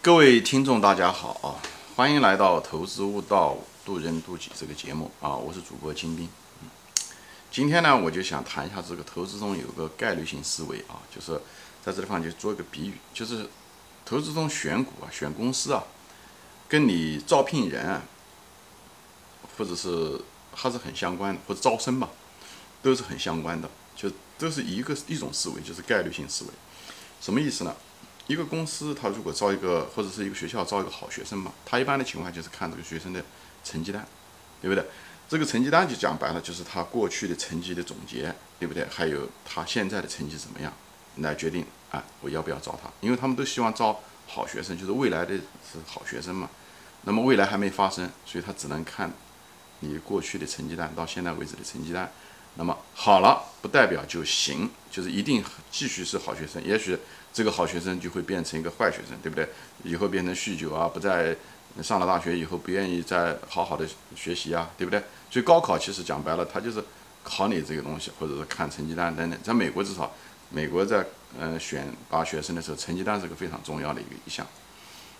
各位听众，大家好啊！欢迎来到《投资悟道，渡人渡己》这个节目啊！我是主播金兵。今天呢，我就想谈一下这个投资中有个概率性思维啊，就是在这地方就做一个比喻，就是投资中选股啊、选公司啊，跟你招聘人啊，或者是还是很相关的，或者招生吧，都是很相关的，就都是一个一种思维，就是概率性思维。什么意思呢？一个公司，他如果招一个，或者是一个学校招一个好学生嘛，他一般的情况就是看这个学生的成绩单，对不对？这个成绩单就讲白了，就是他过去的成绩的总结，对不对？还有他现在的成绩怎么样，来决定啊，我要不要招他？因为他们都希望招好学生，就是未来的是好学生嘛。那么未来还没发生，所以他只能看你过去的成绩单到现在为止的成绩单。那么好了，不代表就行，就是一定继续是好学生。也许这个好学生就会变成一个坏学生，对不对？以后变成酗酒啊，不再上了大学以后不愿意再好好的学习啊，对不对？所以高考其实讲白了，它就是考你这个东西，或者是看成绩单等等。在美国至少，美国在呃选拔学生的时候，成绩单是个非常重要的一个一项。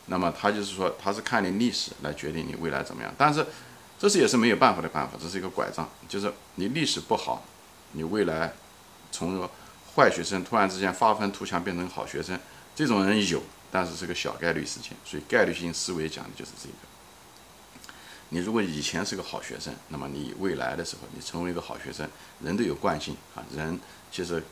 那么他就是说，他是看你历史来决定你未来怎么样，但是。这是也是没有办法的办法，这是一个拐杖，就是你历史不好，你未来从坏学生突然之间发愤图强变成好学生，这种人有，但是是个小概率事件，所以概率性思维讲的就是这个。你如果以前是个好学生，那么你未来的时候，你成为一个好学生，人都有惯性啊，人其实，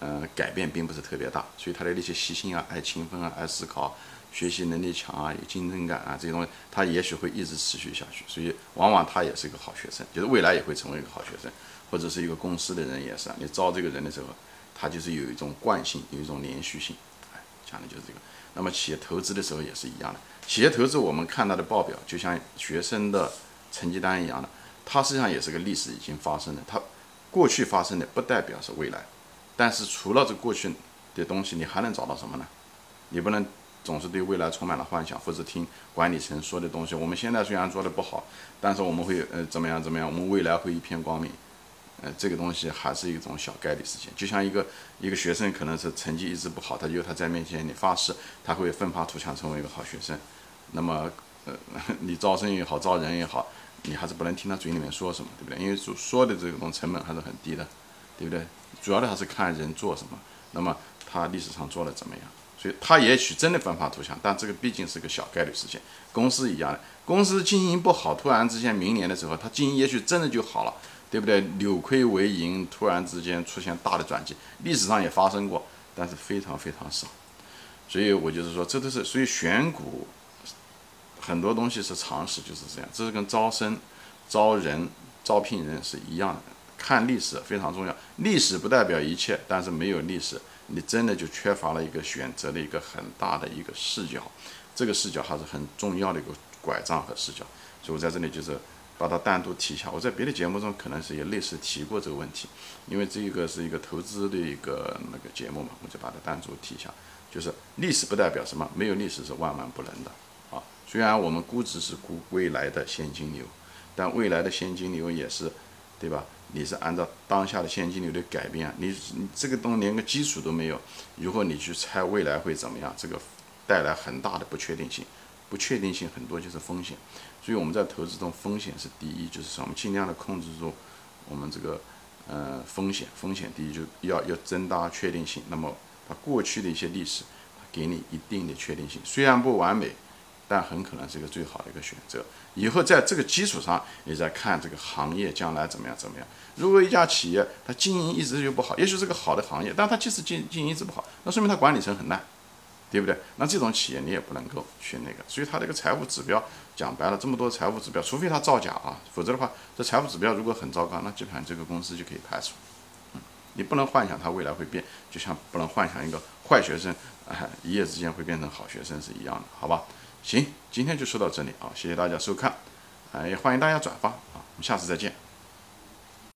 呃，改变并不是特别大，所以他的那些习性啊，爱勤奋啊，爱思考。学习能力强啊，有竞争感啊，这些东西他也许会一直持续下去，所以往往他也是一个好学生，就是未来也会成为一个好学生，或者是一个公司的人也是。你招这个人的时候，他就是有一种惯性，有一种连续性，哎，讲的就是这个。那么企业投资的时候也是一样的，企业投资我们看到的报表就像学生的成绩单一样的，它实际上也是个历史已经发生的，它过去发生的不代表是未来，但是除了这过去的东西，你还能找到什么呢？你不能。总是对未来充满了幻想，或者听管理层说的东西。我们现在虽然做的不好，但是我们会呃怎么样怎么样？我们未来会一片光明。呃，这个东西还是一种小概率事件。就像一个一个学生可能是成绩一直不好，他就他在面前你发誓他会奋发图强成为一个好学生。那么呃 你招生也好，招人也好，你还是不能听他嘴里面说什么，对不对？因为说说的这种成本还是很低的，对不对？主要的还是看人做什么。那么他历史上做的怎么样？所以他也许真的奋发图强，但这个毕竟是个小概率事件。公司一样的，公司经营不好，突然之间明年的时候，它经营也许真的就好了，对不对？扭亏为盈，突然之间出现大的转机，历史上也发生过，但是非常非常少。所以我就是说，这都是所以选股很多东西是常识，就是这样。这是跟招生、招人、招聘人是一样的，看历史非常重要。历史不代表一切，但是没有历史。你真的就缺乏了一个选择的一个很大的一个视角，这个视角还是很重要的一个拐杖和视角，所以我在这里就是把它单独提一下。我在别的节目中可能是也类似提过这个问题，因为这个是一个投资的一个那个节目嘛，我就把它单独提一下。就是历史不代表什么，没有历史是万万不能的啊。虽然我们估值是估未来的现金流，但未来的现金流也是，对吧？你是按照当下的现金流的改变，你你这个东西连个基础都没有，如果你去猜未来会怎么样，这个带来很大的不确定性，不确定性很多就是风险，所以我们在投资中风险是第一，就是说我们尽量的控制住我们这个呃风险，风险第一就要要增大确定性，那么它过去的一些历史给你一定的确定性，虽然不完美。但很可能是一个最好的一个选择。以后在这个基础上，你再看这个行业将来怎么样怎么样。如果一家企业它经营一直就不好，也许是个好的行业，但它即使经经营一直不好，那说明它管理层很烂，对不对？那这种企业你也不能够去那个。所以它这个财务指标讲白了，这么多财务指标，除非它造假啊，否则的话，这财务指标如果很糟糕，那基本上这个公司就可以排除。嗯，你不能幻想它未来会变，就像不能幻想一个坏学生啊一夜之间会变成好学生是一样的，好吧？行，今天就说到这里啊，谢谢大家收看，啊，也欢迎大家转发啊，我们下次再见。